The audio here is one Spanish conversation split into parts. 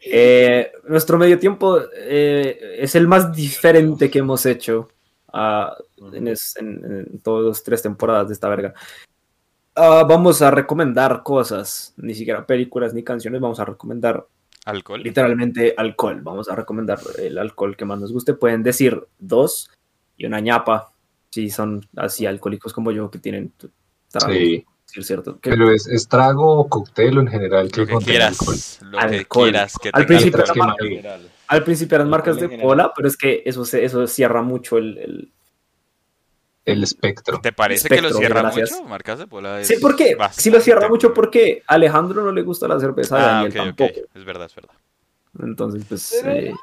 Eh, nuestro medio tiempo eh, es el más diferente que hemos hecho ah, en, es- en- en todas las tres temporadas de esta verga. Ah, vamos a recomendar cosas, ni siquiera películas ni canciones, vamos a recomendar Alcohol. literalmente alcohol. Vamos a recomendar el alcohol que más nos guste. Pueden decir dos y una ñapa, si son así alcohólicos como yo que tienen trago, Sí, sí, es cierto. Pero es, es trago o cóctel o en general que Lo que contenga quieras. alcohol. Lo que quieras que Al principio que. Al principio eran marcas de cola, pero es que eso, se, eso cierra mucho el, el- El espectro. ¿Te parece que lo cierra gracias. mucho? Marcas de pola Sí, ¿por qué? bastante Si lo cierra mucho, porque a Alejandro no le gusta la cerveza, a Ah, Daniel ok, ok. tampoco. Es verdad, es verdad. Entonces, pues Pero- eh,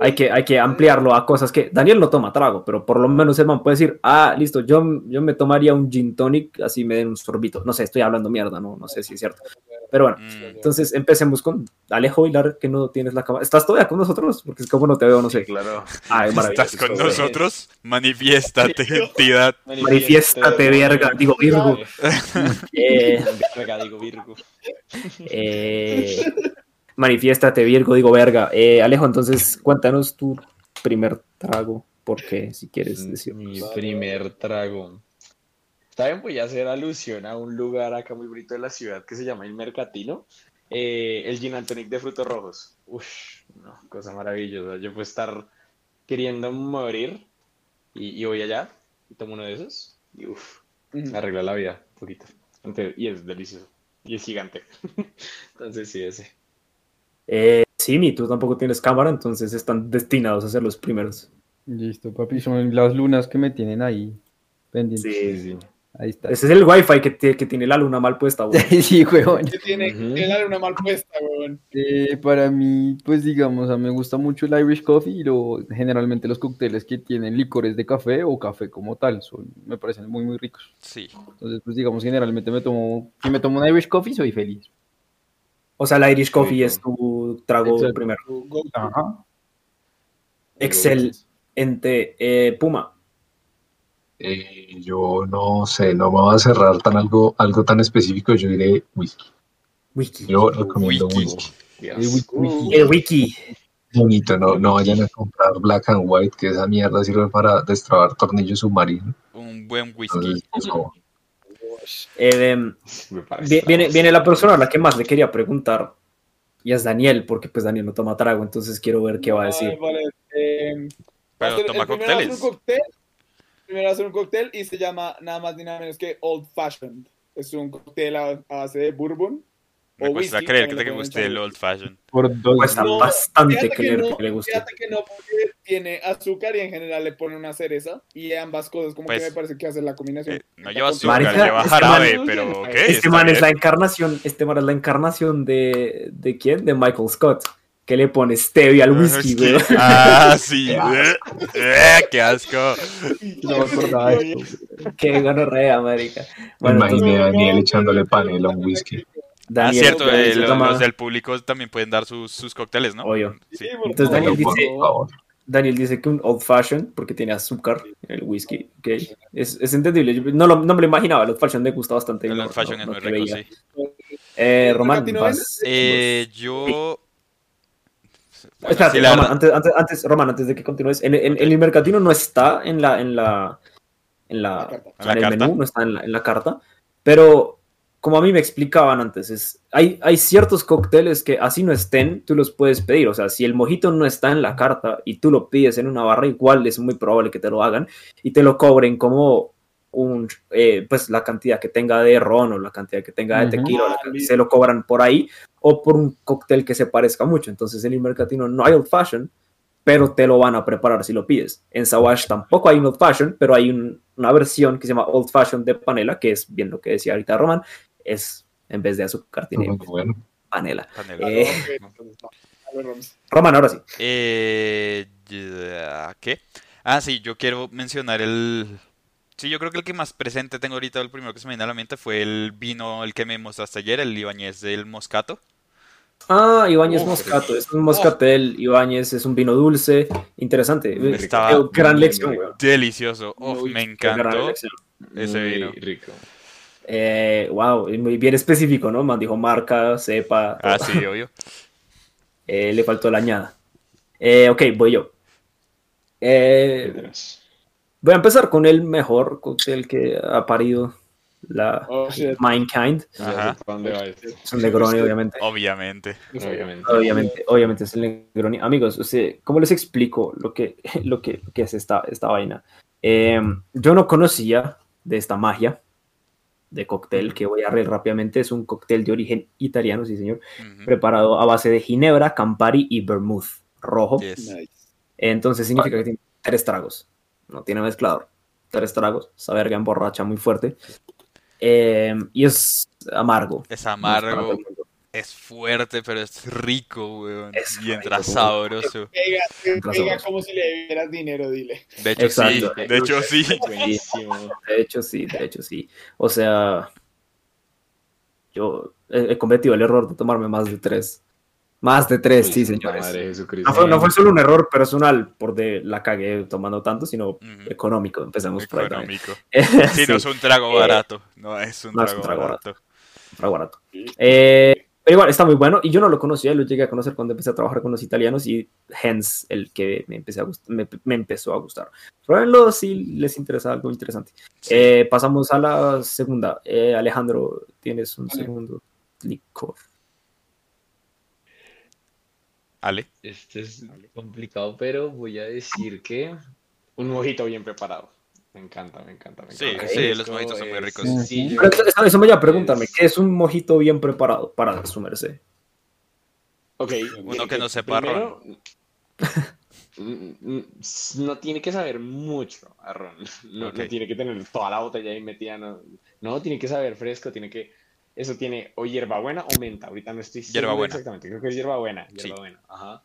hay, que, hay que ampliarlo a cosas que Daniel no toma trago, pero por lo menos el man puede decir, ah, listo, yo, yo me tomaría un gin tonic, así me den un sorbito. No sé, estoy hablando mierda, no, no sé si es cierto. Pero bueno, Mm, entonces empecemos con Alejo Hilar, que no tienes la cámara. ¿Estás todavía con nosotros? Porque es como no te veo, no sé. claro. Ay, maravilloso. ¿Estás con nosotros? Manifiéstate, entidad. Manifiéstate, verga, digo Virgo. Eh, Verga, digo Virgo. Eh, manifiéstate, Virgo, digo verga. Eh, Alejo, entonces cuéntanos tu primer trago, porque si quieres decir. Mi primer trago. Está bien, voy a hacer alusión a un lugar acá muy bonito de la ciudad que se llama El Mercatino. Eh, el gin and tonic de frutos rojos. Uf, no, cosa maravillosa. Yo puedo estar queriendo morir y, y voy allá y tomo uno de esos y uff, me arregla la vida un poquito. Entonces, y es delicioso. Y es gigante. Entonces sí, ese. Eh, sí, ni tú tampoco tienes cámara, entonces están destinados a ser los primeros. Listo, papi, son las lunas que me tienen ahí pendientes. Sí, sí. Ahí está. Ese es el wifi que, que tiene la luna mal puesta. güey. sí, huevón. Que tiene, la luna mal puesta, weón. Eh, para mí, pues digamos, a mí me gusta mucho el Irish Coffee y lo, generalmente los cócteles que tienen licores de café o café como tal, son, me parecen muy, muy ricos. Sí. Entonces, pues digamos, generalmente me tomo, si me tomo un Irish Coffee, soy feliz. O sea, la Irish Coffee es tu trago primero. Ajá. Excelente. Eh, Puma. Eh, yo no sé, no me voy a cerrar tan algo, algo tan específico, yo diré whisky. Wiki. Yo recomiendo Whisky. whisky. El whisky, whisky. El wiki. Bonito, no, no vayan a comprar black and white, que esa mierda sirve para destrabar tornillos submarinos. Un buen whisky. Entonces, Eh, em, viene, viene la persona a la que más le quería preguntar. Y es Daniel, porque pues Daniel no toma trago, entonces quiero ver qué va a decir. Ay, vale, eh, va a Pero toma cócteles. cóctel. Primero hacer un cóctel y se llama nada más ni nada menos que Old Fashioned. Es un cóctel a, a base de bourbon. Me o cuesta whisky, creer que te guste el old fashion. Por dos. Cuesta No, bastante Fíjate que, creer no, que le guste. fíjate que no, porque tiene azúcar y en general le pone una cereza. Y ambas cosas, como Pues, que me parece que hacen la combinación. Eh, no lleva azúcar, Marica, lleva este jarabe, man- pero ok. Este man es la encarnación, este man es la encarnación de, ¿de quién? De Michael Scott. Que le pone stevia al whisky, güey. Ah, sí. eh, eh, qué asco. No me acordaba de esto. Qué gonorrea, marica. me Bueno, imaginé entonces, a Daniel echándole panela a un whisky. Ah, Daniel, cierto, Daniel eh, se lo- toma- los del público también pueden dar sus, sus cócteles, ¿no? Obvio. Sí. Entonces Daniel Por dice, favor. Daniel dice que un old fashion, porque tiene azúcar en el whisky. ok. Es, es entendible. Yo no, lo- no me lo imaginaba. El old fashion me gusta bastante. El no- old fashion no- es no muy rico, veía. sí. Eh, Román, ¿Mercatino vas. Eh, yo. Bueno, Espérate, sí, la Román, verdad- antes, antes, antes, Román, antes de que continúes, en, en- en el mercatino no está en la, en la, en la, La carta. o sea, En la en el carta. menú, no está en la, en la carta, pero como a mí me explicaban antes, es, hay, hay ciertos cócteles que así no estén, tú los puedes pedir, o sea, si el mojito no está en la carta y tú lo pides en una barra, igual es muy probable que te lo hagan y te lo cobren como un, eh, pues la cantidad que tenga de ron o la cantidad que tenga de tequila, la listo. se lo cobran por ahí o por un cóctel que se parezca mucho. Entonces en el mercatino no hay old fashion, pero te lo van a preparar si lo pides. En Sawash tampoco hay un old fashion, pero hay un- una versión que se llama old fashion de panela, que es bien lo que decía ahorita Roman, es en vez de azúcar tiene bueno. panela. Panela. Eh. Roman, ahora sí. Eh, ¿Qué? Ah, sí, yo quiero mencionar el... Sí, yo creo que el que más presente tengo ahorita, el primero que se me viene a la mente fue el vino, el que me mostraste ayer, el Ibáñez del Moscato. Ah, Ibáñez Uf, Moscato, es un moscatel, Ibáñez es un vino dulce, interesante. Eh, gran muy, lección, weón. Delicioso. Uf, Muy me gran encantó lección. ese Muy vino. rico. Eh, wow, y muy bien específico, ¿no? Man dijo marca, cepa. Ah, sí, obvio. Eh, le faltó la añada. Eh, ok, voy yo. Eh. Voy a empezar con el mejor cóctel que ha parido la Oh, Ajá. esto. Es un Negroni, obviamente. Obviamente. Obviamente. Obviamente, obviamente es el Negroni. Amigos, o sea, ¿cómo les explico lo que, lo que, lo que es esta, esta vaina? Eh, yo no conocía de esta magia de cóctel que voy a reír rápidamente. Es un cóctel de origen italiano, sí señor, preparado a base de ginebra, Campari y vermouth rojo. Yes. Nice. Entonces significa que tiene tres tragos. No tiene mezclador. Tres tragos. Esa verga emborracha muy fuerte. Eh, y es amargo. Es amargo, es fuerte, pero es rico, weón. Es Y entra rico. sabroso. Pega, pega como si le dieras dinero, dile. De hecho, sí. De hecho, sí. Buenísimo. De hecho, sí, de hecho, sí. O sea, yo he cometido el error de tomarme más de tres. Más de tres, sí, señores. Madre de Jesucristo. No fue, no fue solo un error personal por de la cagué tomando tanto, sino Ujú. económico. Empezamos por ahí. Económico. Sí, Sí, no es un trago Eh, barato. No es un no es trago un trago barato. algo barato. Eh, pero igual, está muy bueno. Y yo no lo conocía, lo llegué a conocer cuando empecé a trabajar con los italianos y hence el que me, empecé a me, me empezó a gustar. Pruébenlo si les interesa algo interesante. Sí. Eh, pasamos a la segunda. Eh, Alejandro, tienes un Vale. segundo licor. Ale. Este es complicado, pero voy a decir que Un mojito bien preparado. me encanta, me encanta, me Sí, encanta. sí, Esto los mojitos son muy es ricos. Pero eso, eso- me lleva a preguntarme, Es- ¿qué es un mojito bien preparado para su merced? Ok, Uno que no sepa primero, no tiene que saber mucho a ron. No, no tiene que tener toda la botella ahí metida. No, no, tiene que saber fresco, tiene que. Eso tiene o hierbabuena o menta. Ahorita no estoy seguro Hierbabuena. exactamente. Creo que es hierbabuena. Sí. Hierbabuena. Ajá.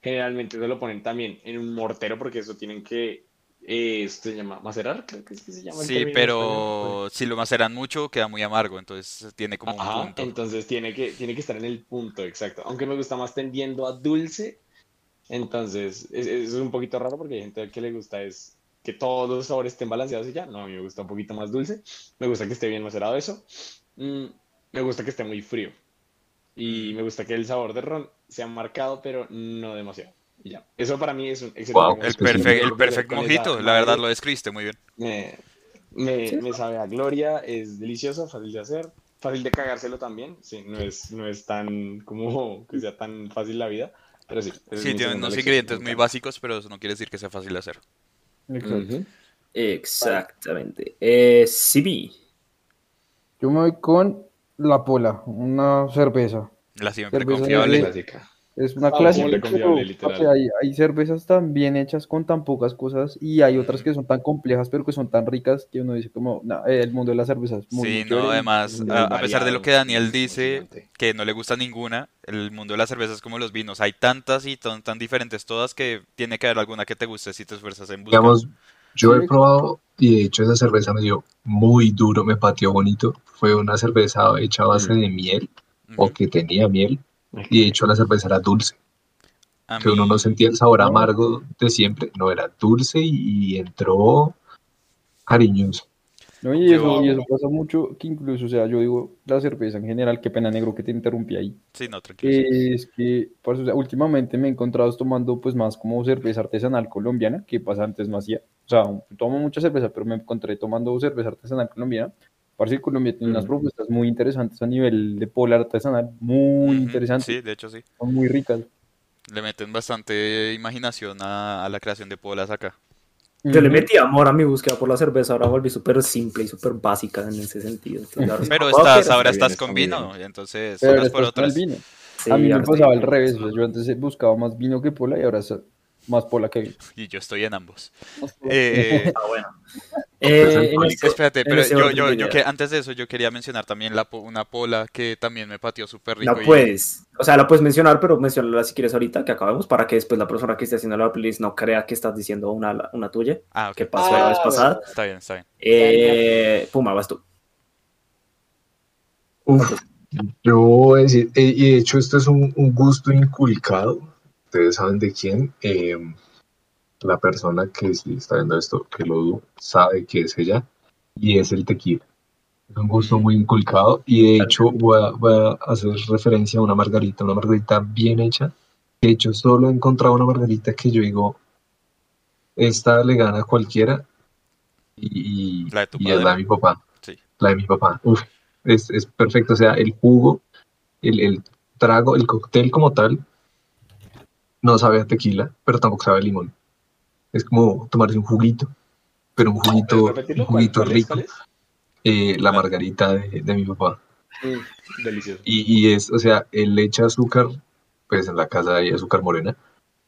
Generalmente eso lo ponen también en un mortero porque eso tienen que. Eh, esto se llama macerar, creo que es que se llama. el Sí, pero si lo maceran mucho queda muy amargo, entonces tiene como un punto. entonces tiene que, tiene que estar en el punto exacto. Aunque me gusta más tendiendo a dulce, entonces es, es un poquito raro porque hay gente que le gusta es que todos los sabores estén balanceados y ya. No, a mí me gusta un poquito más dulce. Me gusta que esté bien macerado eso. Mm, me gusta que esté muy frío. Y me gusta que el sabor de ron sea marcado, pero no demasiado. Y ya. Eso para mí es un excelente Wow. El, el perfect con mojito, la verdad lo describiste muy bien. me, me, Sí. me sabe a gloria, es delicioso, fácil de hacer, fácil de cagárselo también, sí, no es, no es tan como que sea tan fácil la vida, pero sí. Sí, tiene unos ingredientes muy básicos, pero eso no quiere decir que sea fácil de hacer. Exacto. Exactamente. Eh, CB. Yo me voy con la pola, una cerveza. La siempre Cerveza confiable. Clásica. Es una Ah, clásica, pero, hay, hay cervezas tan bien hechas con tan pocas cosas y hay otras que son tan complejas pero que son tan ricas que uno dice como, "Nah, eh, el mundo de las cervezas muy, Sí, muy no, chévere". además, a, a pesar de lo que Daniel dice, que no le gusta ninguna, el mundo de las cervezas es como los vinos. Hay tantas y tan, tan diferentes todas que tiene que haber alguna que te guste si te esfuerzas en buscar. Digamos, yo he probado y de hecho esa cerveza me dio muy duro, me pateó bonito. Fue una cerveza hecha a base Mm. de miel o que tenía miel y de hecho la cerveza era dulce, A que uno no sentía el sabor amargo de siempre, no era dulce y, y entró cariñoso. No, y Yo- eso, y eso pasa mucho, que incluso, o sea, yo digo, la cerveza en general, qué pena negro que te interrumpí ahí, Sí, no, tranquilo. es que, parce, o sea, últimamente me he encontrado tomando pues más como cerveza artesanal colombiana, que pasa antes no hacía, o sea, tomo mucha cerveza, pero me encontré tomando cerveza artesanal colombiana, parece que Colombia tiene unas propuestas muy interesantes a nivel de polar artesanal, muy interesantes, Sí, de hecho sí. son muy ricas. Le meten bastante imaginación a, a la creación de polas acá. Yo le metí amor a mi búsqueda por la cerveza, ahora volví súper simple y súper básica en ese sentido. Entonces, Pero estás, ahora estás está con vino, bien. y entonces Pero unas por otras. vino. Sí, a mí me pasaba al revés, sea, yo antes buscaba más vino que pola y ahora más pola que vino. Y yo estoy en ambos. Eh, Ah, bueno. Eh, alcohólico. ese- Espérate, pero ese yo, que antes de eso yo quería mencionar también la, po- una pola que también me pateó súper rico. La y- puedes, o sea, la puedes mencionar, pero mencionarla si quieres ahorita, que acabemos, para que después la persona que esté haciendo la playlist no crea que estás diciendo una, una tuya, Ah, ok. que pasó la vez Ah, pasada. Está bien, está bien. Eh, Puma, vas tú. Uf, yo voy a decir, eh, y de hecho esto es un, un gusto inculcado, ustedes saben de quién, eh, la persona que si está viendo esto, que lo sabe que es ella, y es el tequila. Es un gusto muy inculcado, y de hecho voy a, voy a hacer referencia a una margarita, una margarita bien hecha. De hecho, solo he encontrado una margarita que yo digo, esta le gana a cualquiera, y, ¿La de tu y es la padre? de mi papá. Sí. La de mi papá. Uf, es, es perfecto. O sea, el jugo, el, el trago, el cóctel como tal, no sabe a tequila, pero tampoco sabe a limón. Es como tomarse un juguito, pero un juguito, ¿Puedes un juguito ¿Cuál- cuál es? rico. ¿Cuál es? Eh, la margarita de, de mi papá. Mm, delicioso. Y, y es, o sea, él le echa azúcar, pues en la casa hay azúcar morena,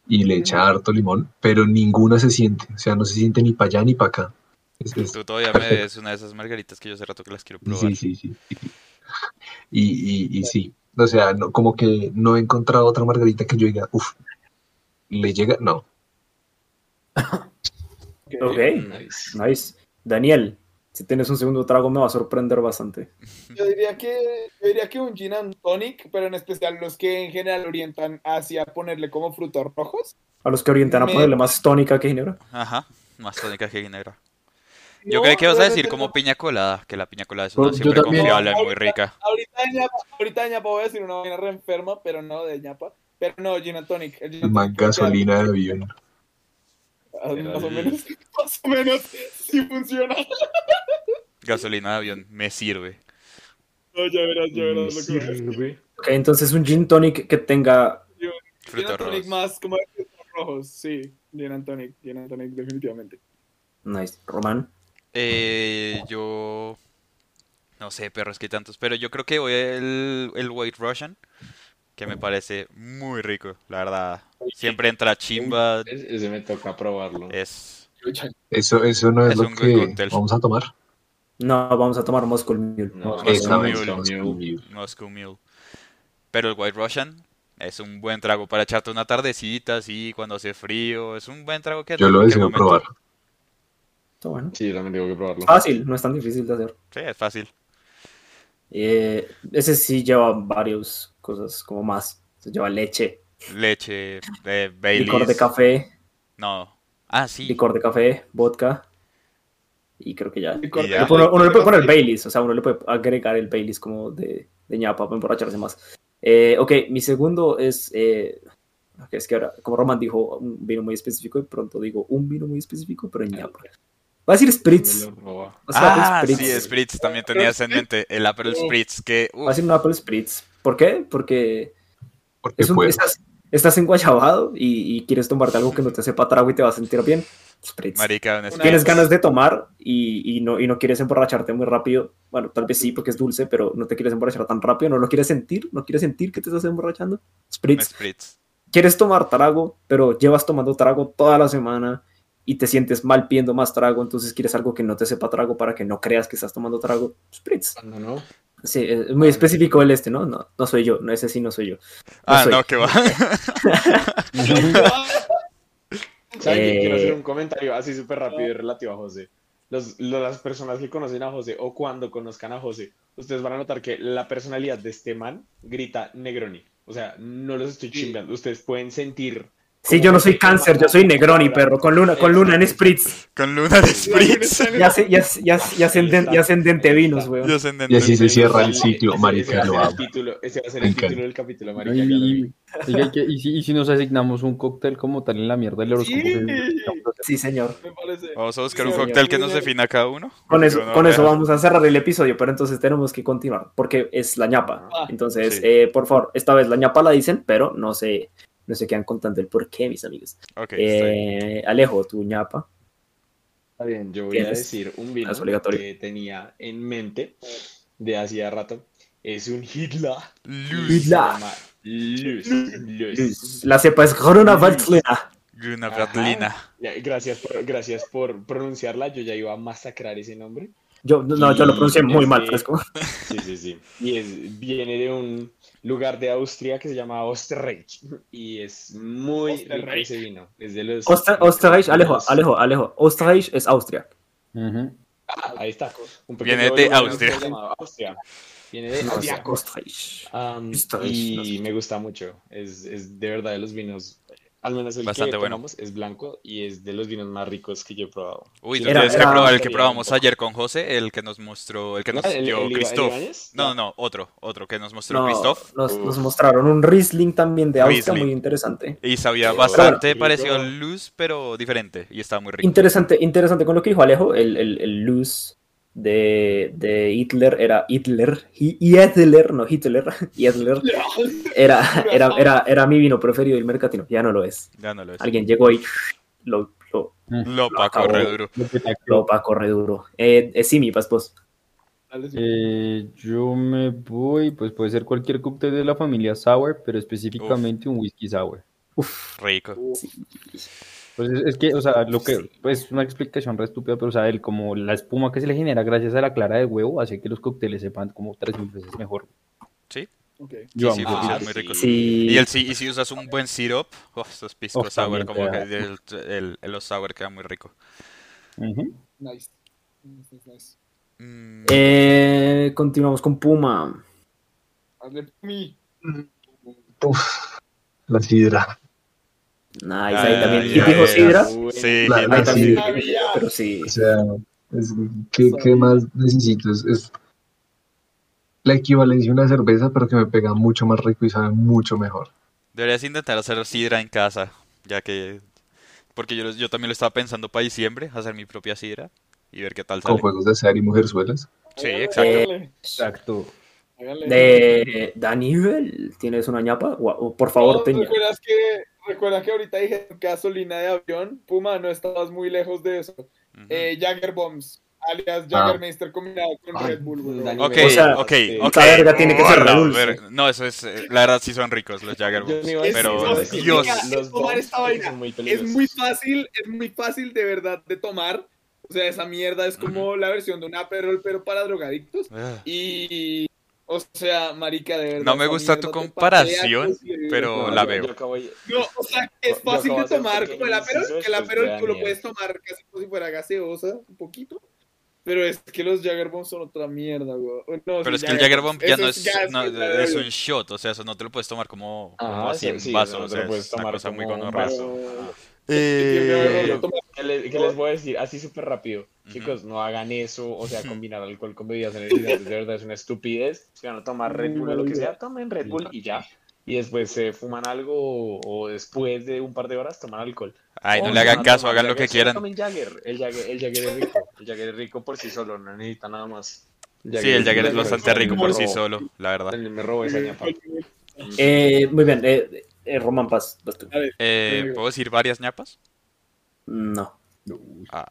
y le echa harto limón, pero ninguna se siente. O sea, no se siente ni para allá ni para acá. Es- es- Tú todavía me des una de esas margaritas que yo hace rato que las quiero probar. Sí, sí, sí. sí. Y, y, y sí, o sea, no, como que no he encontrado otra margarita que yo diga, uff, le llega, no. Ok, Nice. nice. Daniel, si tienes un segundo trago me va a sorprender bastante. Yo diría que, yo diría que un gin and tonic, pero en especial los que en general orientan hacia ponerle como frutos rojos. A los que orientan a ponerle más tónica que ginebra. Ajá, más tónica que ginebra. Yo No, creí que ibas a decir como no. piña colada, que la piña colada es una yo siempre también- confiable, muy rica. Ahorita de ñapa, ahorita de ñapa voy a decir una vaina re enferma, pero no de ñapa. Pero no, gin and tonic. El gin and tonic gasolina de avión. Más o menos, más o menos, sí funciona. Gasolina de avión, me sirve. No, ya verás, ya verás decir. Sirve. Ok, entonces un gin tonic que tenga... Gin Frutos rojos. más como de frutos rojos, sí. Gin and tonic, gin and tonic, definitivamente. Nice. Román. Eh, yo... No sé, perros que hay tantos, pero yo creo que voy el, el White Russian, que me parece muy rico, la verdad. Siempre entra chimba, Es- Ese me toca probarlo. es... Eso, eso no es, Es lo un que cóctel. vamos a tomar. No, vamos a tomar Moscow Mule. No, Moscow Mule. Moscow Mule. Moscow Mule. Pero el White Russian es un buen trago para echarte una tardecita así, cuando hace frío. Es un buen trago que Yo lo momento. probar. Está bueno. Sí, yo también tengo que probarlo. Fácil, no es tan difícil de hacer. Sí, es fácil. Eh, ese sí lleva varias cosas, como más. Se lleva leche, Leche, eh, licor de Baileys. café, No. Ah, sí. licor de café, vodka. Y creo que ya. Y ya. Uno, uno le puede poner. Baileys, o sea, uno le puede agregar el Baileys como de, de ñapa para emborracharse más. Eh, ok, mi segundo es. eh, es que ahora, como Roman dijo, un vino muy específico, de pronto digo un vino muy específico, pero en ñapa. Va a decir Spritz. O sea, Ah, Spritz. sí, Spritz también tenías en mente. El Aperol Spritz, que... Va a uf, decir un Apple Spritz. ¿Por qué? Porque Porque es un, estás, estás enguayabado y, y quieres tomarte algo que no te sepa trago y te va a sentir bien. Spritz. marica. Tienes ganas de tomar y, y no, y no quieres emborracharte muy rápido. Bueno, tal vez sí, porque es dulce, pero no te quieres emborrachar tan rápido. No lo quieres sentir. No quieres sentir que te estás emborrachando. Spritz. Spritz. Quieres tomar trago, pero llevas tomando trago toda la semana y te sientes mal pidiendo más trago. Entonces quieres algo que no te sepa trago para que no creas que estás tomando trago. Spritz. Cuando no. Sí, es muy específico el este, ¿no? No, no soy yo. No, ese sí no soy yo. Ah, soy. no, que va. ¿Saben? Eh, Quiero hacer un comentario así súper rápido y relativo a José. Los, lo- las personas que conocen a José o cuando conozcan a José, ustedes van a notar que la personalidad de este man grita Negroni. O sea, no los estoy chimbeando. Ustedes pueden sentir. Sí, yo no soy cáncer, yo soy Negroni, perro. Con luna, con luna en Spritz. Con luna de Spritz. Ya, ya, ya, ascenden- ya ascendente vinos, weón. Yo sé entender. Y así se cierra el ciclo, marica, Ese va a lo ser el título, ese va a ser el título del capítulo, marica. Y, y- ¿y y si, y si nos asignamos un cóctel como tal en la mierda del horóscopo? Sí. que- Sí, señor. Me parece. Vamos a buscar Sí, un señor. cóctel que nos defina a cada uno. Con eso, Yo no con eso vea. vamos a cerrar el episodio, pero entonces tenemos que continuar, porque es la ñapa. Ah, Entonces, sí. eh, por favor, esta vez la ñapa la dicen, pero no se, no se quedan contando el por qué, mis amigos. Ok, está bien. Eh, Alejo, tu ñapa. Está bien, yo voy a decir un vino que tenía en mente de hacía rato. Es un Hitler. Luz. Hitler. Se llama Luz. Luz. La cepa es Corona. Ya, Gracias por, gracias por pronunciarla. Yo ya iba a masacrar ese nombre. Yo, no, yo lo pronuncié muy mal, fresco. Sí, sí, sí. Y es, viene de un lugar de Austria que se llama Osterreich. Y es muy rico Osterreich. ese vino. Es de los. Oster- Osterreich, Alejo, Alejo, Alejo. Osterreich es Austria. Ujú. Ah, ahí está. Un Viene pequeño de Austria. llamado Austria. Viene de Austria. Osterreich. Am, Osterreich, no sé. y me gusta mucho. Es, es de verdad de los vinos. Al menos el Bastante que bueno. tomamos es blanco y es de los vinos más ricos que yo he probado. Uy, tú tienes que probar el que probamos ayer con José, el que nos mostró, el que nos ¿El- dio el Christoph. No, no, otro, otro que nos mostró No, Christoph. nos, mostraron un Riesling también de Austria, Riesling. muy interesante. Y sabía bastante rico. parecido al Luz, pero diferente. Y estaba muy rico. Interesante, interesante con lo que dijo Alejo, el, el, el luz de, de Hitler era Hitler, Hi- Hitler, no Hitler, Hitler, era, era, era, era mi vino preferido del mercatino, ya no lo es. Ya no lo es. Alguien llegó y lo, lo, Lo Lo Paco re duro. Lo que te- lo pa' corre duro. Eh, eh, sí, mi. Eh, yo me voy, pues puede ser cualquier cóctel de la familia sour, pero específicamente un whisky sour. Rico. Pues es, es que, o sea, lo que, pues una explicación re estúpida, pero o sea, el, como la espuma que se le genera gracias a la clara de huevo hace que los cócteles sepan como tres mil veces mejor. Ok. Yo sí, amo funciona ese muy rico. Sí. Y, el, si- y si usas un buen syrup, oh, esos pisco Uf, sour, como que el, el, sour queda muy rico. Nice. Nice, nice, nice. Mm, Eh, continuamos con Puma. Hazle mi. Uf, la sidra. Nice, ahí Ah, también. ya, ¿Y dijo. Sidra? Sí, La- Ahí también. Pero sí. O sea, es- ¿qué, qué más necesito? Es, es la equivalencia a una cerveza, pero que me pega mucho más rico y sabe mucho mejor. Deberías intentar hacer sidra en casa, ya que... Porque yo, yo también lo estaba pensando para diciembre, hacer mi propia sidra y ver qué tal Con sale. juegos de azar y mujerzuelas. Sí, exacto. háganle, Exacto. De Daniel, ¿tienes una ñapa? Gua- Por favor, No, teña. ¿Recuerdas que, ¿Recuerdas que ahorita dije gasolina de avión? Puma, no estabas muy lejos de eso. Ujú. Eh, Jagger Bombs, alias Ah. Jaggermeister combinado con Ay, Red Bull, Ok, O sea, ok, ok. verga tiene que ser Hola, dulce. No, eso es... eh, La verdad sí son ricos los Jagger Bombs, pero es- Dios... Los tomar esta vaina muy Es muy fácil, es muy fácil de verdad de tomar. O sea, esa mierda es como la versión de un Aperol, pero para drogadictos. Ah. Y, o sea, marica, de verdad. No me gusta tu comparación, pues, pero la veo. No, o sea, es fácil de tomar como el Aperol, que el Aperol tú lo puedes tomar casi como si fuera gaseosa, un poquito. Pero es que los Jagger Bombs son otra mierda, güey. No, Pero es que el Jagger Bomb ya no es es, no, un shot, o sea, eso no te lo puedes tomar como, Ajá, así sí, en vaso, o sea, es una cosa muy. Eh, ¿Qué les, qué les voy a decir? Así súper rápido. Ujú. Chicos, no hagan eso. O sea, combinar alcohol con bebidas energizantes de verdad es una estupidez. Si van a tomar Red Bull o lo que sea, tomen Red Bull y ya. Y después se fuman algo o después de un par de horas toman alcohol. Ay, no O le hagan caso, hagan lo que quieran. Tomen Jagger. El Jagger, el Jagger es rico. El Jagger es rico por sí solo, no necesita nada más. Sí, el Jagger es rico, bastante rico por sí solo, la verdad. Me robó esa ñapa. Eh, muy bien, eh, eh, Román Paz. vas tú. A ver, Eh, ¿Puedo decir varias ñapas? No. Ah,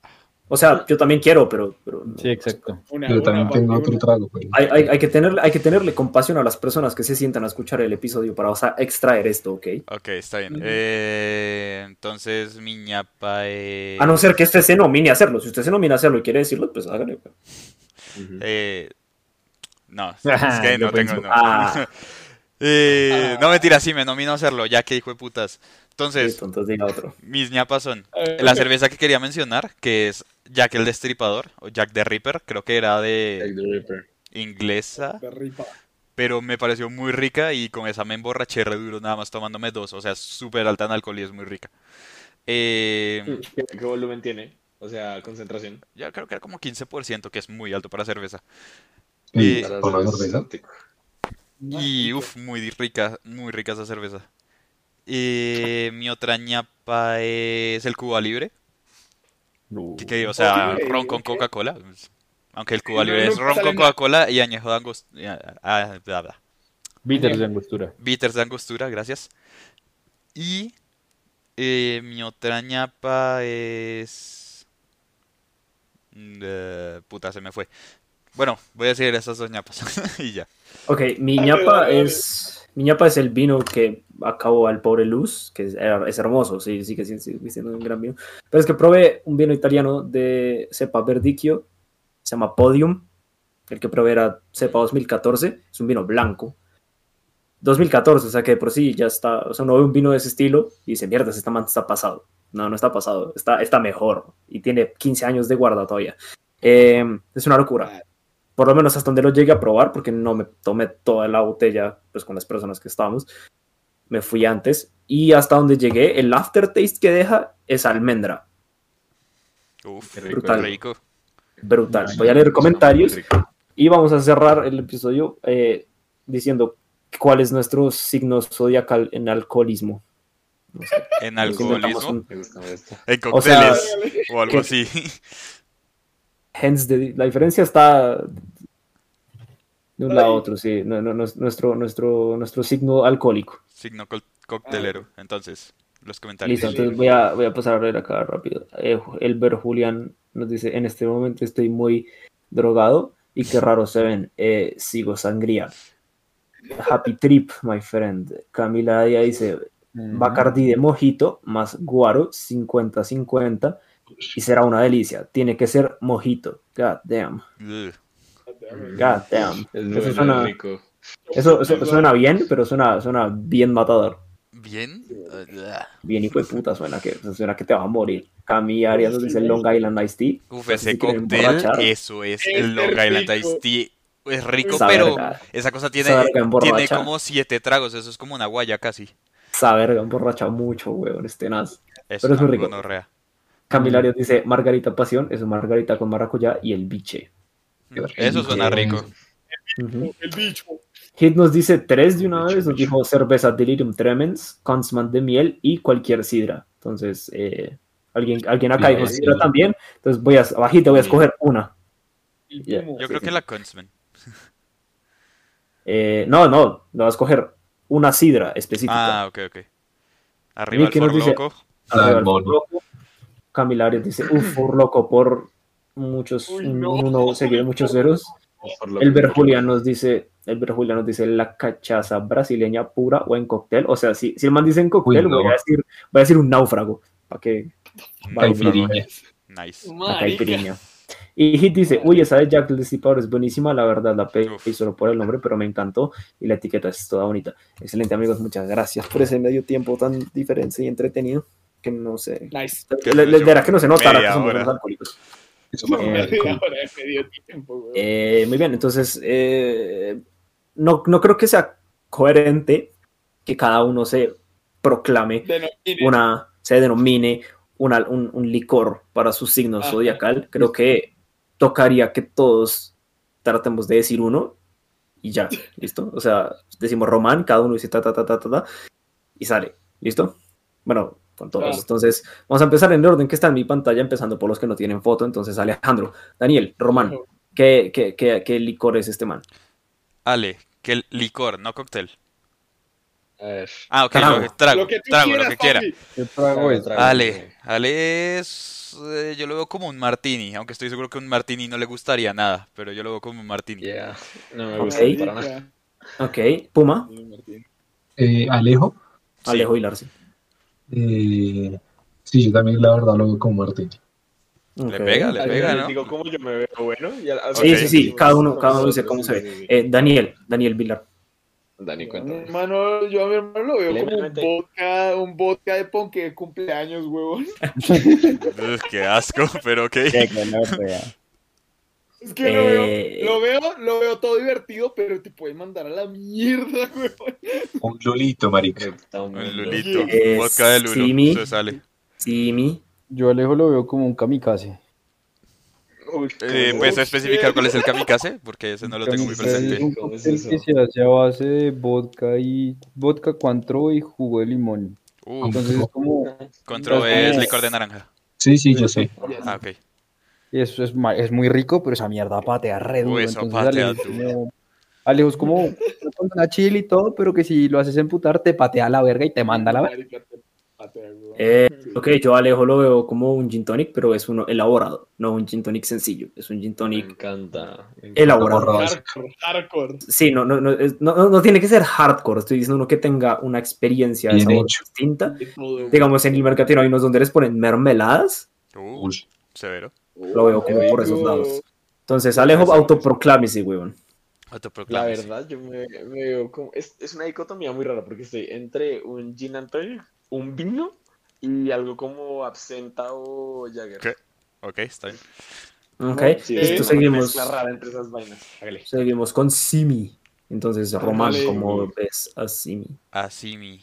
O sea, yo también quiero, pero, pero no. Sí, exacto. una, Yo una, también tengo otro trago. pero- Hay, hay- hay que tenerle, hay que tenerle compasión a las personas que se sientan a escuchar el episodio para o sea, extraer esto, ¿ok? ok, está bien. Ujú. Eh, entonces mi ñapa es... A no ser que usted se nomine a hacerlo. Si usted se nomina a hacerlo y quiere decirlo, pues hágale. Eh, no, es que no tengo... no. Ah, Eh, no mentira, sí, me nomino a hacerlo, ya que hijo de putas. Entonces, listo, entonces diga otro. mis ñapas son Eh, la cerveza que quería mencionar, que es Jack el Destripador, o Jack the Ripper, creo que era de inglesa, de ripa. pero me pareció muy rica y con esa me emborraché re duro nada más tomándome dos, o sea, súper alta en alcohol y es muy rica. Eh, ¿Qué, qué volumen tiene? O sea, concentración. ya creo que era como 15%, que es muy alto para cerveza. Y Eh, la cerveza. Y uff, muy rica, muy rica esa cerveza. Eh, mi otra ñapa es el Cuba Libre, que, que, o sea, ron con. Coca-Cola. Aunque el Cuba No, Libre es ron con. Coca-Cola y añejo de angostura. Ah, bla, bla. Bitters de angostura. Bitters de angostura, gracias. Y eh, mi otra ñapa es... Eh, puta, se me fue. Bueno, voy a decir esas dos ñapas y ya. Ok, mi ñapa es. Mi ñapa es el vino que acabó al pobre Luz, que es, hermoso, sí, sí que sí, sigue siendo un gran vino. Pero es que probé un vino italiano de cepa verdicchio, se llama Podium. El que probé era cepa 2014, es un vino blanco. 2014, o sea que de por sí ya está, o sea, uno ve un vino de ese estilo y dice, mierda, este man está pasado. No, no está pasado, está, está mejor y tiene 15 años de guarda todavía. Eh, es una locura. Por lo menos hasta donde lo llegué a probar, porque no me tomé toda la botella pues con las personas que estábamos. Me fui antes y hasta donde llegué, el aftertaste que deja es almendra. Uf, rico. Brutal. rico. Brutal. Voy a leer comentarios y vamos a cerrar el episodio eh, diciendo cuál es nuestro signo zodiacal en alcoholismo. No sé, En alcoholismo, un- en O sea, cócteles o algo que- así. Hence, the- la diferencia está de un lado a otro, sí. No- nuestro, nuestro, nuestro signo alcohólico. Signo coctelero. Entonces, los comentarios. Listo, entonces voy a, voy a pasar a ver acá rápido. Eh, Elber Julián nos dice, en este momento estoy muy drogado y qué raro se ven. Eh, sigo sangría. Happy trip, my friend. Camila Díaz dice, Bacardi de mojito más guaro 50-50 y será una delicia. Tiene que ser mojito. God damn. God damn. Es Eso suena, rico. eso, eso suena bien, pero suena, suena bien matador. Bien. Bien hijo de puta suena que, suena que te va a morir. Cami Arias nos dice Long Island Iced Tea. Uf, ese si cóctel, eso es Es el Long Island. Iced Tea. Es rico, Esa pero verga, esa cosa tiene, tiene como siete tragos. Eso es como una guaya casi. esa verga emborracha mucho, weón, este nas. Pero es muy rico. gonorrea. Camila Arias dice Margarita Pasión, es margarita con maracuyá y el biche. Eso suena rico. El bicho. Hit nos dice tres de una vez, nos dijo cerveza Delirium Tremens, Consman de miel y cualquier sidra. Entonces, eh, alguien, alguien acá dijo sí. sidra también. Entonces voy a, abajito voy a escoger una. Yo creo que la Kunzman. Eh, no, no, no voy a escoger una sidra específica. Ah, ok, ok. Arriba el Loco. Arriba el mono. Furloco. Camila Arias dice, uff, loco por muchos, Uy, un- no. uno seguido de muchos ceros. Por Elber Julián nos dice, Elber Julián nos dice la cachaza brasileña pura o en cóctel. O sea, si, si el man dice en cóctel, Uy, no. voy, a decir, voy a decir un náufrago. Para que. Nice. la caipirinha. Y Hit dice, uy, esa de Jack el Destripador es buenísima, la verdad la pedí solo por el nombre, pero me encantó y la etiqueta es toda bonita. Excelente amigos, muchas gracias por ese medio tiempo tan diferente y entretenido que no sé. Nice. Que Le, le- yo- verá que no se notara que somos unos alcohólicos. Eh, tiempo. Eh, muy bien, entonces eh, no, no creo que sea coherente que cada uno se proclame Denomine. una, se denomine una- un, un licor para su signo Ajá. zodiacal. Creo que tocaría que todos tratemos de decir uno y ya, ¿listo? O sea, decimos Román, cada uno dice ta, ta, ta, ta, ta, ta, y sale, ¿listo? Bueno, con todos. Claro. Entonces, vamos a empezar en el orden que está en mi pantalla, empezando por los que no tienen foto. Entonces, Alejandro, Daniel, Román, ¿qué, qué, qué, qué licor es este man? Ale, que el licor, no cóctel. A ver. Ah, ok, Trago. lo que, trago, Lo que tú trago, quieras, lo que quiera. Ale, Ale es... eh, yo lo veo como un martini, aunque estoy seguro que un martini no le gustaría nada, pero yo lo veo como un martini. Yeah. No me Ok. gusta para nada. Ok, Puma, Eh, Alejo. Sí. Alejo y Larsi. Eh, sí, yo también la verdad lo veo como Martín. Le pega, le pega, ¿no? Digo cómo yo me veo bueno. y al- al- Sí, sí, sí, cada uno, cada uno dice cómo se ve. Eh, Daniel, Daniel Vilar. Dani, cuéntame. hermano, yo a mi hermano lo veo como un vodka, un vodka de ponque de cumpleaños, huevón. Qué asco, pero ok. Es que lo, veo, Eh, lo veo, lo veo todo divertido, pero te puede mandar a la mierda, huevón. Un Lulito, marica. Un lulito, Eh, vodka de lulo, Simi. eso sale. Simi. Yo Alejo lo veo como un kamikaze. Uy, Eh, ¿cómo ¿Puedes es? especificar cuál es el kamikaze? Porque ese no lo tengo muy presente. un ¿Cómo es cóctel eso? que se hace a base de vodka y vodka cuantro y jugo de limón. Uh, Entonces es como contro es licor de naranja. Sí, sí, yo sé. Ah, ok. Eso es, ma- es muy rico, pero esa mierda patea re duro. Uy, eso patea es duro. como- Alejo es como con una chile y todo, pero que si lo haces emputar te patea la verga y te manda a la verga. Eh, ok, yo a Alejo lo veo como un gin tonic, pero es uno elaborado, no un gin tonic sencillo. Es un gin Me tonic encanta. me encanta. elaborado. Borrado. Hardcore, hardcore. Sí, no, no, no, es- no, no- no tiene que ser hardcore, estoy diciendo uno que tenga una experiencia de sabor hecho. distinta. Digamos, en el mercatino hay unos donde les ponen mermeladas, Uh, Uy, severo. Lo veo como por esos lados. Entonces, Alejo, autoproclámese, weón. La verdad, yo me, me veo como. Es, es una dicotomía muy rara porque estoy entre un gin and tonic, un vino y algo como absenta o Jagger. ¿Qué? Ok, está bien. Ok, Sí, es esto seguimos, rara entre esas vainas. Seguimos con Simi. Entonces, Román. ¿cómo ves a Simi? Asimi.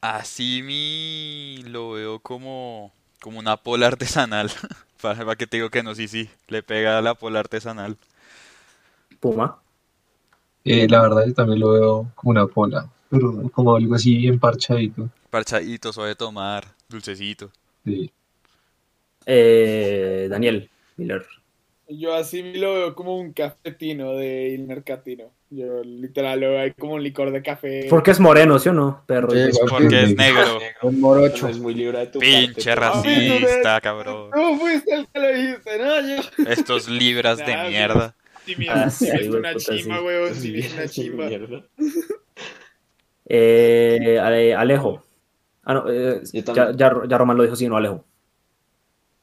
Asimi lo veo como, como una pola artesanal. Para, que te digo que no, sí, sí. Le pega a la pola artesanal. Puma. eh, la verdad yo también lo veo como una pola, pero como algo así bien parchadito. Parchadito, suave de tomar, dulcecito. Sí. Eh, Daniel Miller. Yo así lo veo como un cafetino de Il Mercatino. Yo literal ahí como un licor de café. Porque es moreno, ¿sí o no? Perro. Sí, Eso Porque es negro. Un morocho. Es muy libre de tu Pinche parte, racista, cabrón. No fuiste el que lo dijiste, no, yo. Estos libras de Nah, mierda. Sí, mira, Ah, sí, es una chimba, weón. Sí, es una chimba. Eh, Ale- Alejo. Ah, no, eh, ya, ya, ya Román lo dijo, sí, no, Alejo.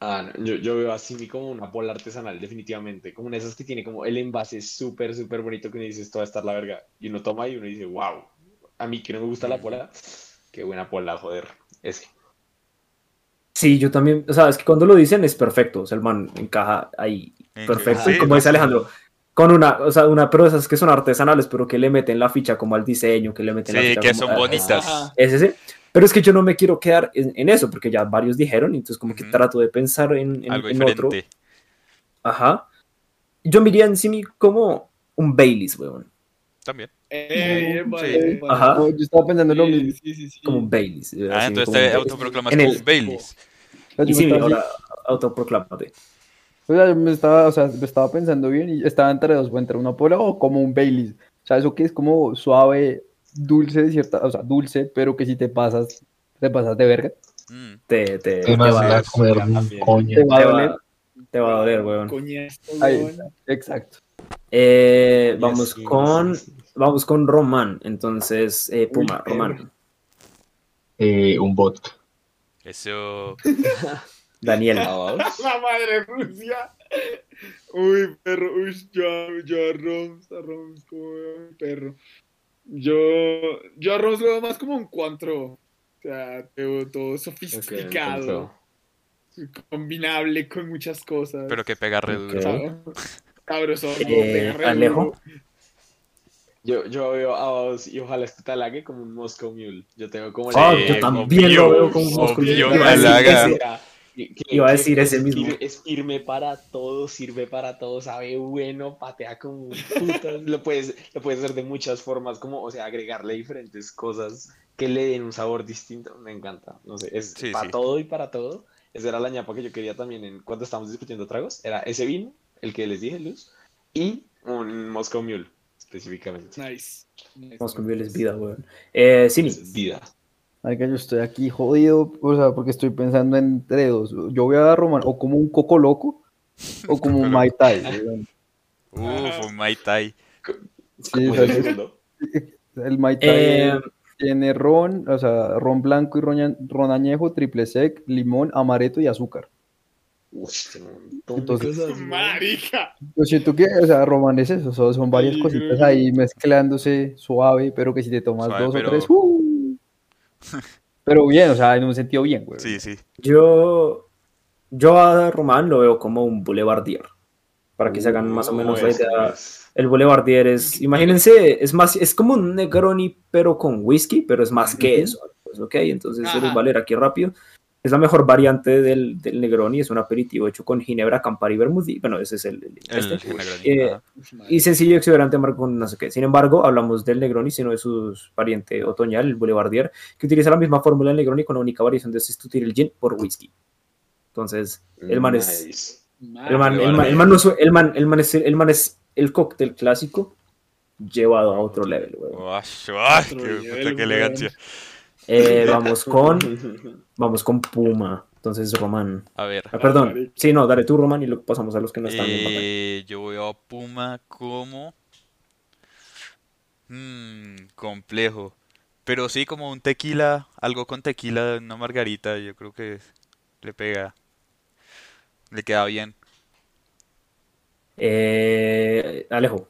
Ah, no, yo, yo veo a Simi como una pola artesanal, definitivamente. Como una de esas que tiene como el envase súper, súper bonito que uno dice, esto va a estar la verga. Y uno toma y uno dice, wow. A mí que no me gusta la pola, qué buena pola, joder. Ese. Sí, yo también, o sea, es que cuando lo dicen es perfecto, o sea, el man encaja ahí perfecto, sí, y como dice Alejandro, con una, o sea, una, pero esas que son artesanales, pero que le meten la ficha como al diseño, que le meten la Sí, ficha que como son a- bonitas. Ese. Pero es que yo no me quiero quedar en, en eso, porque ya varios dijeron, entonces como que trato de pensar en, en- Algo en otro. diferente. Ajá. Yo me iría en sí como un Baileys, weón. También. Eh, Sí. vale. Ajá. Yo estaba pensando en lo Sí, mismo. sí, sí, sí. Como un Baileys. Ah, así entonces te autoproclamas En como el- un Baileys. Y yo sí, me estaba- ahora autoproclámate. O sea, me estaba, o sea, me estaba pensando bien y estaba entre dos, o entre una pola o como un Baileys. O sea, eso que es como suave, dulce de cierta, o sea, dulce, pero que si te pasas, te pasas de verga. Mm, Te, te, Te va, a coño. Te va a doler. te va a doler, weón. Coñazo, Ahí weón. exacto. Eh, vamos así, con sí. vamos con Román. Entonces, eh, Puma. Román. Eh, un vodka. Eso. Daniel. Vamos. La madre Rusia. Uy, perro. Uy, yo, yo a Roms, a Roms como perro. Yo, yo a lo veo más como un cuantro. O sea, todo, sofisticado, combinable con muchas cosas. Pero que pega re duro. Ok. Sab- Sabroso. Eh, Alejo. Yo, yo veo a vos y ojalá este talague como un Moscow Mule. Yo tengo como Ah, yo también obvio, lo veo como un Moscow Mule. Iba Que- que- Iba a que decir es ese mismo. fir- Es firme para todo, sirve para todo, sabe bueno, patea como un puta. lo, puedes, lo puedes hacer de muchas formas, como, o sea, agregarle diferentes cosas que le den un sabor distinto. Me encanta. No sé, es Sí, para sí. todo y para todo. Esa era la ñapa que yo quería también en cuando estábamos discutiendo tragos. Era ese vino, el que les dije, Luz, y un Moscow Mule, específicamente. Nice. nice. Moscow Mule es vida, weón. Eh. Es vida. Ay, que yo estoy aquí jodido, o sea, porque estoy pensando entre dos. Yo voy a dar Román o como un coco loco o como un Mai Tai. Uf, un Mai Tai. Sí, ¿Cómo o es sea, el Mai Tai Eh, tiene ron, o sea, ron blanco y ron, ron añejo, triple sec, limón, amaretto y azúcar. Montón de Entonces- cosas. Marica. Yo siento que, o sea, Román es eso, son, varias cositas ahí mezclándose suave, pero que si te tomas Suave, dos pero- o tres, ¡uh! pero bien, o sea, en un sentido bien, güey. Sí, sí. yo, yo a Román lo veo como un boulevardier. Para que se hagan más o Uh, menos la idea. El boulevardier es, imagínense, es más, es como un Negroni, pero con whisky, pero es más que eso. pues, ok, entonces se los Ajá. va a leer aquí rápido. Es la mejor variante del, del Negroni, es un aperitivo hecho con ginebra, campari y vermouth. y, Bueno, ese es el, el- El este. Negroni, Eh, y sencillo, exuberante, amargo con no sé qué. Sin embargo, hablamos del Negroni, sino de su variante otoñal, el Boulevardier, que utiliza la misma fórmula del Negroni con la única variación de sustituir el gin por whisky. Entonces, el man es el man, el man- el man no es- el man- el man es el man es el cóctel clásico llevado a otro level, weón. Otro qué elegancia. Eh, vamos con vamos con Puma. Entonces, Román. A ver. Ah, perdón. Sí, no, dale tú, Román, y luego pasamos a los que no están en pantalla. Eh, yo veo a Puma como... Mm, complejo. Pero sí, como un tequila, algo con tequila, una margarita, yo creo que le pega. Le queda bien. Eh, Alejo.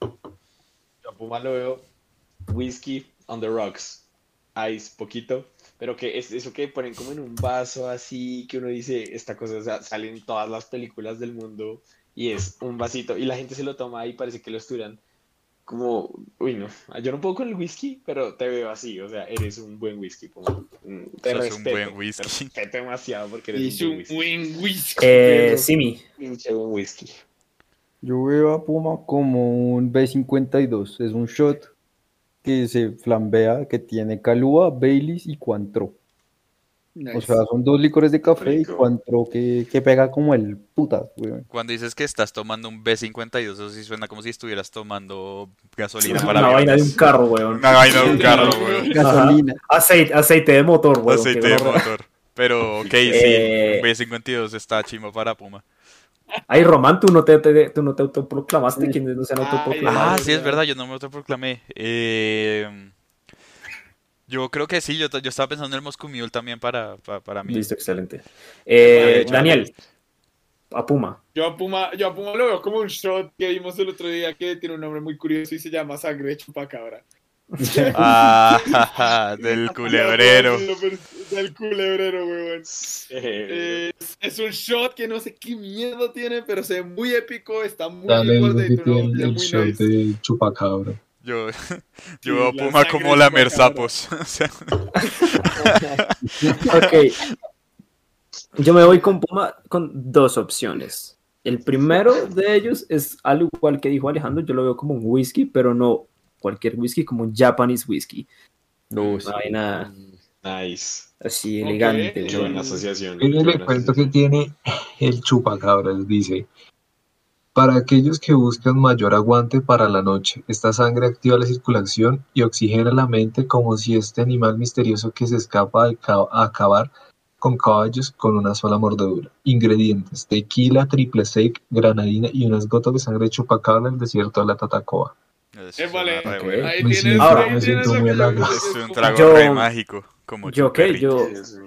Yo a Puma lo veo whisky on the rocks, ice, poquito, pero que es eso que ponen como en un vaso así, que uno dice, esta cosa, o sea, sale en todas las películas del mundo y es un vasito y la gente se lo toma y parece que lo estudian. Como, uy, no, yo no puedo con el whisky, pero te veo así, o sea, eres un buen whisky, Puma. Mm, Te Sos un respeto, buen te whisky. respeto demasiado porque eres Es un un buen whisky. buen whisky. Eh, perro. Simi. Pinche buen whisky. Yo veo a Puma como un B52. Es un shot que se flambea, que tiene Calúa, Baileys y Cointreau. Nice. O sea, son dos licores de café y. Cointreau que, que pega como el putas, weón. Cuando dices que estás tomando un B52, eso sí suena como si estuvieras tomando gasolina Una para vaina de un carro, weón. Una vaina de un carro, weón. Gasolina. Aceite, aceite de motor, weón. Aceite de motor. Pero, ok, sí, Eh, un B52 está chimo para Puma. Ay, Román, tú no te, te- tú no te autoproclamaste. ¿Quiénes no se han Ay, autoproclamado? Ah, sí, es verdad. yo no me autoproclamé. Eh, yo creo que sí, yo, yo estaba pensando en el Moscow Mule también para, para, para mí. Listo, excelente. Eh, Daniel, a Puma. Yo a Puma, yo a Puma lo veo como un shot que vimos el otro día que tiene un nombre muy curioso y se llama sangre de chupacabra. Ah, del culebrero. Del culebrero, weón. Eh, Es, es un shot que no sé qué miedo tiene, pero se ve muy épico, está muy Dale, Y el es muy shot nice. de chupacabra. Yo, Sí, yo veo Puma como lamer sapos. Ok. Yo me voy con Puma con dos opciones. El primero de ellos es al igual que dijo Alejandro, yo lo veo como un whisky, pero no cualquier whisky, como un Japanese whisky. No, sí. Vaina Nice. así elegante. Weón. buena asociación. Cuento que tiene el chupacabras, dice. Para aquellos que buscan mayor aguante para la noche, esta sangre activa la circulación y oxigena la mente como si este animal misterioso que se escapa a acabar con caballos con una sola mordedura. Ingredientes: tequila, triple sec, granadina y unas gotas de sangre de chupacabra del desierto de la Tatacoa. Eso vale. suena re Ok. bueno. Ahí Me tienes, siento- Ahora, ahí me tienes siento muy que creo Es que un trago Yo- re mágico, como Yo, Chuperri. yo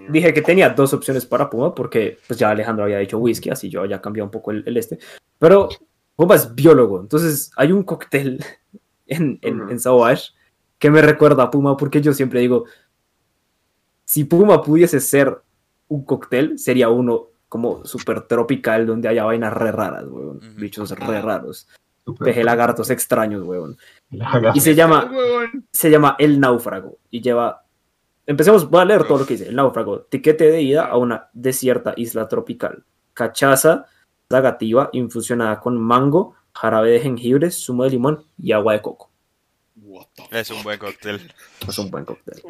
dije que tenía dos opciones para Puma porque pues ya Alejandro había dicho whisky, así yo ya cambiado un poco el, el este. Pero Puma es biólogo, entonces hay un cóctel en, en, en Sauvage que me recuerda a Puma porque yo siempre digo, si Puma pudiese ser un cóctel, sería uno como súper tropical donde haya vainas re raras, weón. Bichos re raros. Peje lagartos extraños, weón. Y se llama se llama El Náufrago y lleva. Empecemos, voy a leer todo lo que dice. El Náufrago, tiquete de ida a una desierta isla tropical. Cachaza lagativa infusionada con mango, jarabe de jengibre, zumo de limón y agua de coco. What the Es un buen cóctel. Es un buen cóctel.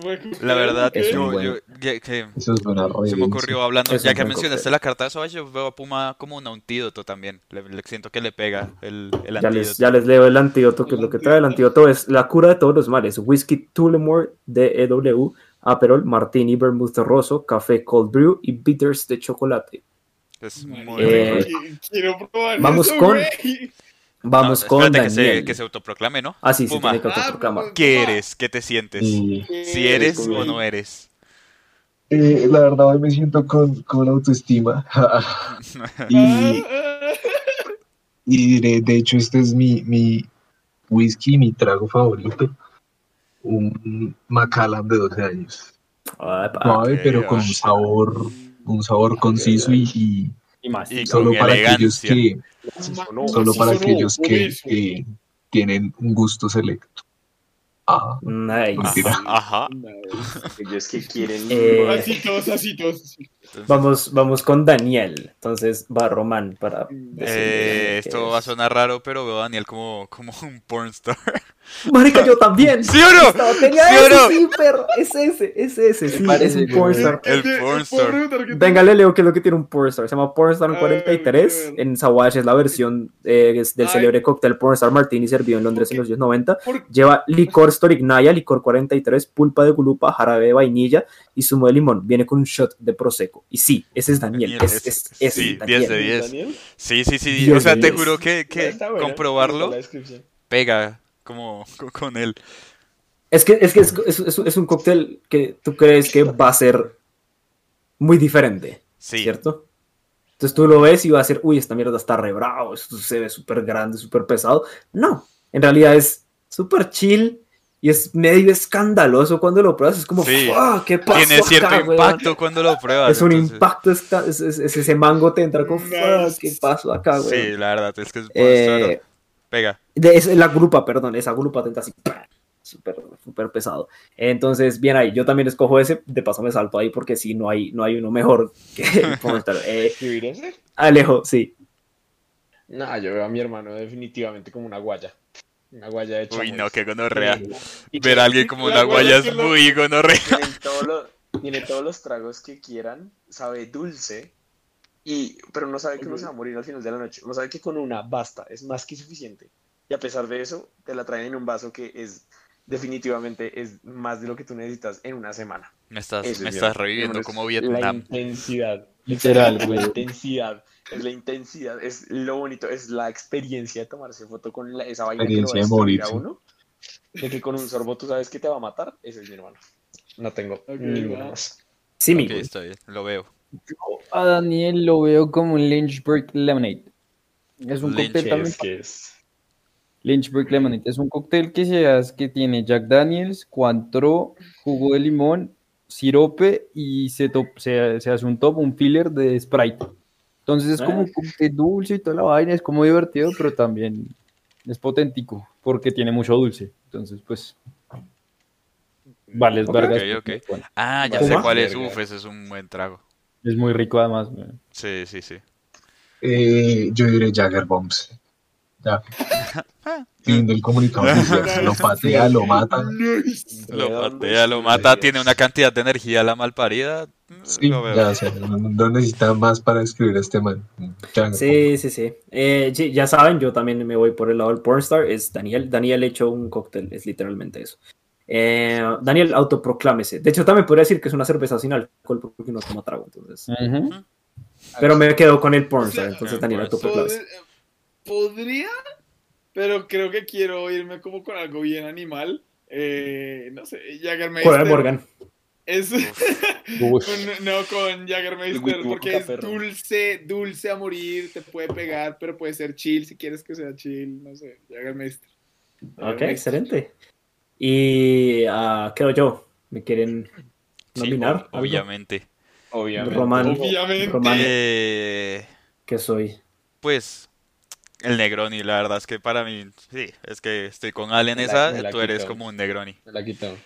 La verdad, Es yo, buen- yo- ya que Eso es una se me ocurrió hablando, Es ya que mencionaste cóctel. la carta de Sauvage, yo veo a Puma como un antídoto también. Le, le siento que le pega el, el Ya antídoto. les, ya les leo el antídoto, que es lo que trae el antídoto es la cura de todos los males. Whisky Tullamore DEW, Aperol, Martini, Vermouth Rosso, café Cold Brew y bitters de chocolate. Es muy Eh, Quiero probar vamos eso, con-. Vamos No, con espérate que Daniel. se, que se autoproclame, ¿no? Ah, sí, se Puma. tiene que Ah, autoproclamar. pues, ¿Qué eres? ¿Qué te sientes? Si eres o no eres. eh, la verdad, hoy me siento con, con autoestima. y, Ah, y de, de hecho, este es mi, mi whisky, mi trago favorito. Un Macallan de 12 años. Ah. Suave, pero con ah. un sabor, un sabor conciso y, y Y más. Y solo para aquellos que, Sonó. solo para sonó, aquellos que, que tienen un gusto selecto. Ah, Nice. Mentira. Ajá. Ellos que quieren. Eh, Así todos, así todos. Entonces, Vamos, vamos con Daniel. Entonces va Román para. eh, qué esto es. va a sonar raro, pero veo a Daniel como, como un pornstar. Marica, yo también. ¿Sí o no? Estaba- tenía ¿Sí o ese, no? sí, perro. Es ese, es ese, sí. parece, Es un pornstar. El pornstar. que Venga, le leo qué es lo que tiene un pornstar. Se llama Pornstar Ay, 43. qué En Savage es la versión eh, es del Ay. célebre cóctel Pornstar Martini servido en Londres en los años 90. ¿Por Lleva licor Storicnaya, licor 43, pulpa de gulupa, jarabe de vainilla y zumo de limón. Viene con un shot de prosecco. Y sí, ese es Daniel. Daniel, Es, es- es, es sí, Daniel. 10 de 10. Daniel. Sí, sí, sí. Dios o sea, te juro que, que Está bueno, comprobarlo pega como co- con él. Es que, es, que es, es- es- es un cóctel que tú crees que va a ser muy diferente, Sí. ¿cierto? Entonces tú lo ves y va a ser, uy, esta mierda está re bravo, esto se ve súper grande, súper pesado. No, en realidad es súper chill y es medio escandaloso cuando lo pruebas. Es como, Sí. "Fuck, ¿qué pasó Tiene cierto acá, weón?" impacto cuando lo pruebas. Es un entonces- impacto, esta- es, es- es ese mango te entra con, Nice. "Fuck, ¿qué pasó acá, weón?" Sí, la verdad, es que es Eh. Pega. de, es la grupa, perdón, esa grupa tenta así, ¡pah! súper, súper pesado. Entonces, bien ahí, yo también escojo ese, de paso me salto ahí porque si no hay, no hay uno mejor que. Eh, ¿Escribir ese? Alejo, sí. No, yo veo a mi hermano definitivamente como una guaya. Una guaya de Uy, no, qué gonorrea. Ver a alguien como La una guaya es muy gonorrea. tienen, todo lo- tiene todos los tragos que quieran, sabe dulce, y, pero no sabe que uno se va a morir al final de la noche. No sabe que con una basta, es más que suficiente. Y a pesar de eso, te la traen en un vaso que es definitivamente es más de lo que tú necesitas en una semana. Me estás, Eso me estás reviviendo como La Vietnam. intensidad. Literal, La güey. intensidad. Es la intensidad, es lo bonito, es la experiencia de tomarse foto con la- esa vaina que lo va a Experiencia de destruir a uno. De que con un sorbo tú sabes que te va a matar. Ese es mi hermano. No tengo Ok, ninguno va. más. Sí, mi Ok, güey. está bien, lo veo. A Daniel lo veo como un Lynchburg Lemonade. Es un Lynch cóctel ¿Qué también. ¿Qué es? Lynchburg Lemonade. Es un cóctel que se hace, que tiene Jack Daniels, Cointreau, jugo de limón, sirope y se, top- se, se hace un top, un filler de Sprite. Entonces es como un dulce y toda la vaina, es como divertido, pero también es potentico porque tiene mucho dulce. Entonces, pues. Vale, es Ok, verga. ok, es ok. muy bueno. Ah, ya sé cuál es. Uf, ese es un buen trago. Es muy rico además. Sí, sí, sí. Eh, yo diré Jagger Bombs. Ya. Fin del comunicado lo patea, lo mata. Lo patea, lo mata, tiene una cantidad de energía la malparida. Sí, Lo veo. ya, o sea, no, necesita más para escribir a este man. Sí, sí, sí. Eh, sí, Ya saben, yo también me voy por el lado del pornstar. Es Daniel. Daniel hecho un cóctel, es literalmente eso. Eh, Daniel, autoproclámese. De hecho, también podría decir que es una cerveza sin alcohol porque no toma trago. Entonces. Pero me quedo con el pornstar. Entonces, el Daniel, pornstar. autoproclámese. Pod- Podría, pero creo que quiero irme como con algo bien animal. Eh, no sé, Jaggermeister. Con el Morgan. Es, con- no, con Jaggermeister, porque es perro. dulce, dulce a morir, te puede pegar, pero puede ser chill si quieres que sea chill, no sé, Jaggermeister. Ok, excelente. Y ah, quedo yo. ¿Me quieren nominar? obviamente. Obviamente. Román. Obviamente. Román. Eh, ¿Qué soy? pues el Negroni, la verdad es que para mí, sí, es que estoy con Ale en esa, tú eres quito. como un Negroni. Me la quito.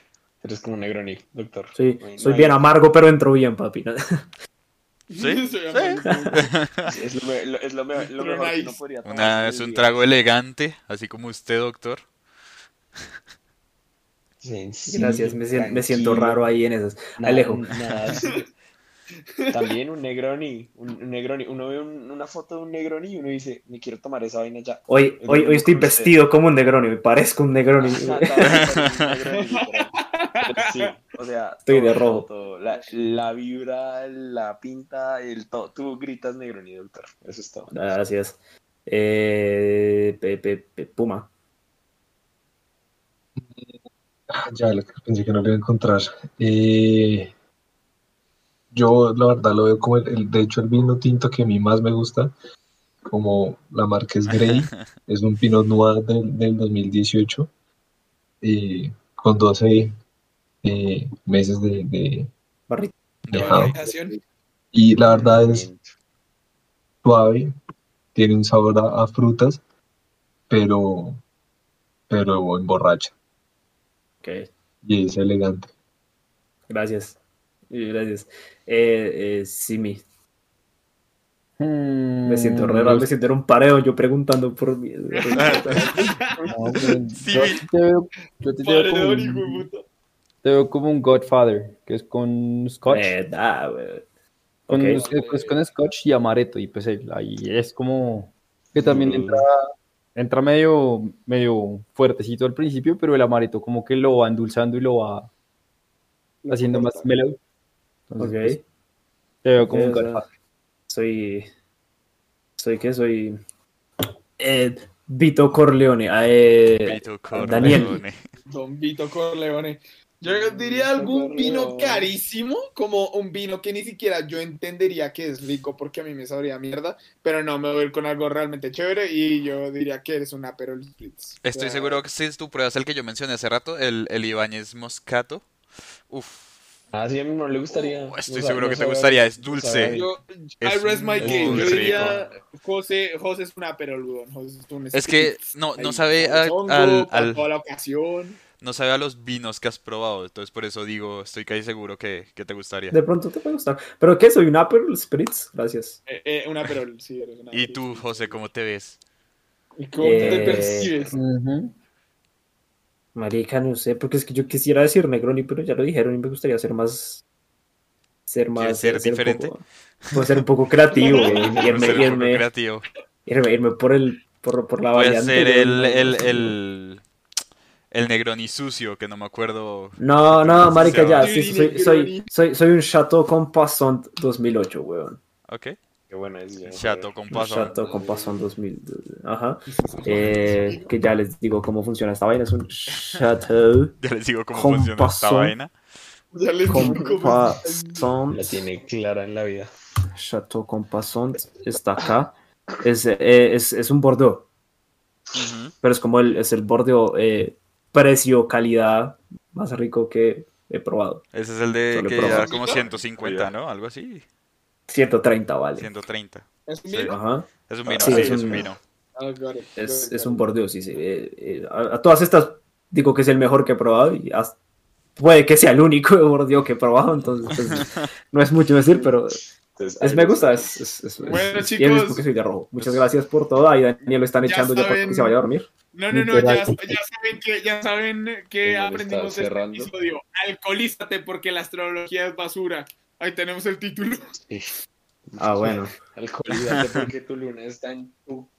Eres como un Negroni, doctor. Sí, soy no bien hay- amargo, pero entro bien, papi. ¿no? Sí, Soy sí. amargo. Es lo, me- lo- es lo, me- lo Pero mejor que podría tomar. Una- es un día. trago elegante, así como usted, doctor. Sencillo, Gracias, me, me siento raro ahí en esas. Nada- Alejo. nada. También un Negroni, un, un Negroni. Uno ve un- una foto de un Negroni y uno dice, me quiero tomar esa vaina ya. Hoy, hoy, hoy estoy vestido como un Negroni, me parezco un Negroni. Ajá, un Negroni. Pero sí, o sea, Estoy todo, de rojo. todo. La, la vibra, la pinta, el todo. Tú gritas Negroni, doctor. Eso es todo. Gracias. Eh, pe- pe- pe- Puma. Ah, Ya, lo que pensé que no lo iba a encontrar. Eh, yo, la verdad, lo veo como el, el- de hecho, el vino tinto que a mí más me gusta, como la marca es Grey, es un Pinot Noir del, del 2018, eh, con 12 eh, meses de, de-. Y la verdad es suave, tiene un sabor a, a frutas, pero, pero emborracha Ok, y es elegante. gracias. Y Gracias. Eh, eh, Simi. Me siento raro, me siento en un pareo yo preguntando por mí. no, pero Sí, yo vi. te veo, yo te veo como un, puta. te veo como un Godfather, que es con Scotch. Eh. Con, Ok. es, es con Scotch y Amaretto, y pues ahí es como que también Mm. entra, entra medio, medio fuertecito al principio, pero el Amaretto como que lo va endulzando y lo va haciendo más mellow. Entonces, Ok. pues, te veo como un sea. Soy. ¿Soy qué? Soy. Eh, Vito Corleone. Eh, Vito Daniel. Corleone. Don Vito Corleone. Yo diría algún vino carísimo, como un vino que ni siquiera yo entendería que es rico porque a mí me sabría mierda, pero no, me voy a ir con algo realmente chévere y yo diría que eres un Aperol Spritz. O Estoy sea, seguro que si tú pruebas el que yo mencioné hace rato, el, el Ibáñez Moscato. Uf, Ah, sí, a mí no le gustaría. Uh, estoy No seguro no que te gustaría, es dulce. Yo, Es I rest my case. Yo diría, José, José es un Aperol, weón. José es un Es que no, no sabe a- hongo, al, al- toda la ocasión. no sabe a los vinos que has probado, entonces por eso digo, estoy casi seguro que, que te gustaría. de pronto te puede gustar. ¿Pero qué? ¿Soy un Aperol Spritz? Gracias. Eh, eh, un Aperol, sí, eres un ¿Y tú. José, cómo te ves? ¿Y cómo te Eh, percibes? Ujú. Marica, no sé, porque es que yo quisiera decir Negroni, pero ya lo dijeron y me gustaría ser más. Ser más. ser un diferente? poco- puedo ser un poco creativo, güey, irme, Ser un poco irme, creativo. irme, irme por el. Por, por la Puede variante. ser el, el, el, el Negroni sucio, que no me acuerdo. No, no, marica, ya, sí, soy, soy, soy, soy un Chateau con Passant 2008, weón. Ok. Qué buena decisión. Chato con paso. Chateau con Passant 2000, ajá. Eh, que ya les digo cómo funciona esta vaina, es un Chateau Ya les digo cómo Con funciona esta paso. vaina. Ya les con digo cómo. La tiene clara en la vida. Chateau con Passant está acá. Es, eh, es, es un Bordeaux, Ujú. pero es como el, es el Bordeaux eh, precio, calidad más rico que he probado. Ese es el de Solo que era como 150, ¿no? Algo así. 130 vale. 130. ¿Es un Sí. vino? Ajá. Es un vino, Sí, sí, es es un- vino. Ah, Es, es un it. Bordeaux, sí, sí. Eh, eh, a, a todas estas digo que es el mejor que he probado y hasta- puede que sea el único Bordeaux que he probado, entonces pues, no es mucho decir, pero Entonces, es, me gusta. Es, es, es- Bueno, chicos. es porque soy de rojo. Muchas gracias por todo. Ahí Daniel lo están Ya echando ya para que saben. se vaya a dormir. No, no, no, ya, ya saben que, ya saben que aprendimos de este episodio. Alcoholízate porque la astrología es basura. Ahí tenemos el título. Sí. Ah, bueno. Alcoholízate porque tu luna está en tu.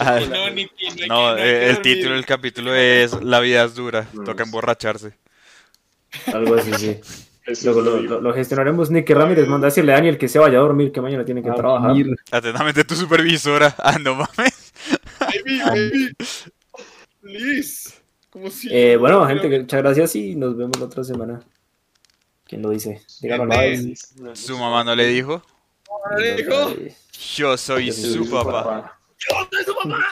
Ah, No, ni, ni- no hay que- No, eh, el dormir. título del capítulo es La vida es dura, No, toca emborracharse. Algo así, sí. Luego lo, digo. lo- lo gestionaremos. Nicky Ramírez manda a decirle a Daniel que se vaya a dormir, que mañana tiene que A trabajar. dormir. Atentamente tu supervisora. Ah, no mames. Baby, baby. Please. Como si. Eh, bueno, gente, muchas gracias y nos vemos la otra semana. ¿Quién lo dice? Díganlo. No, Su mamá no le dijo. Ahora le dijo, Yo soy Yo soy su su papá. papá. "Yo soy su mamá".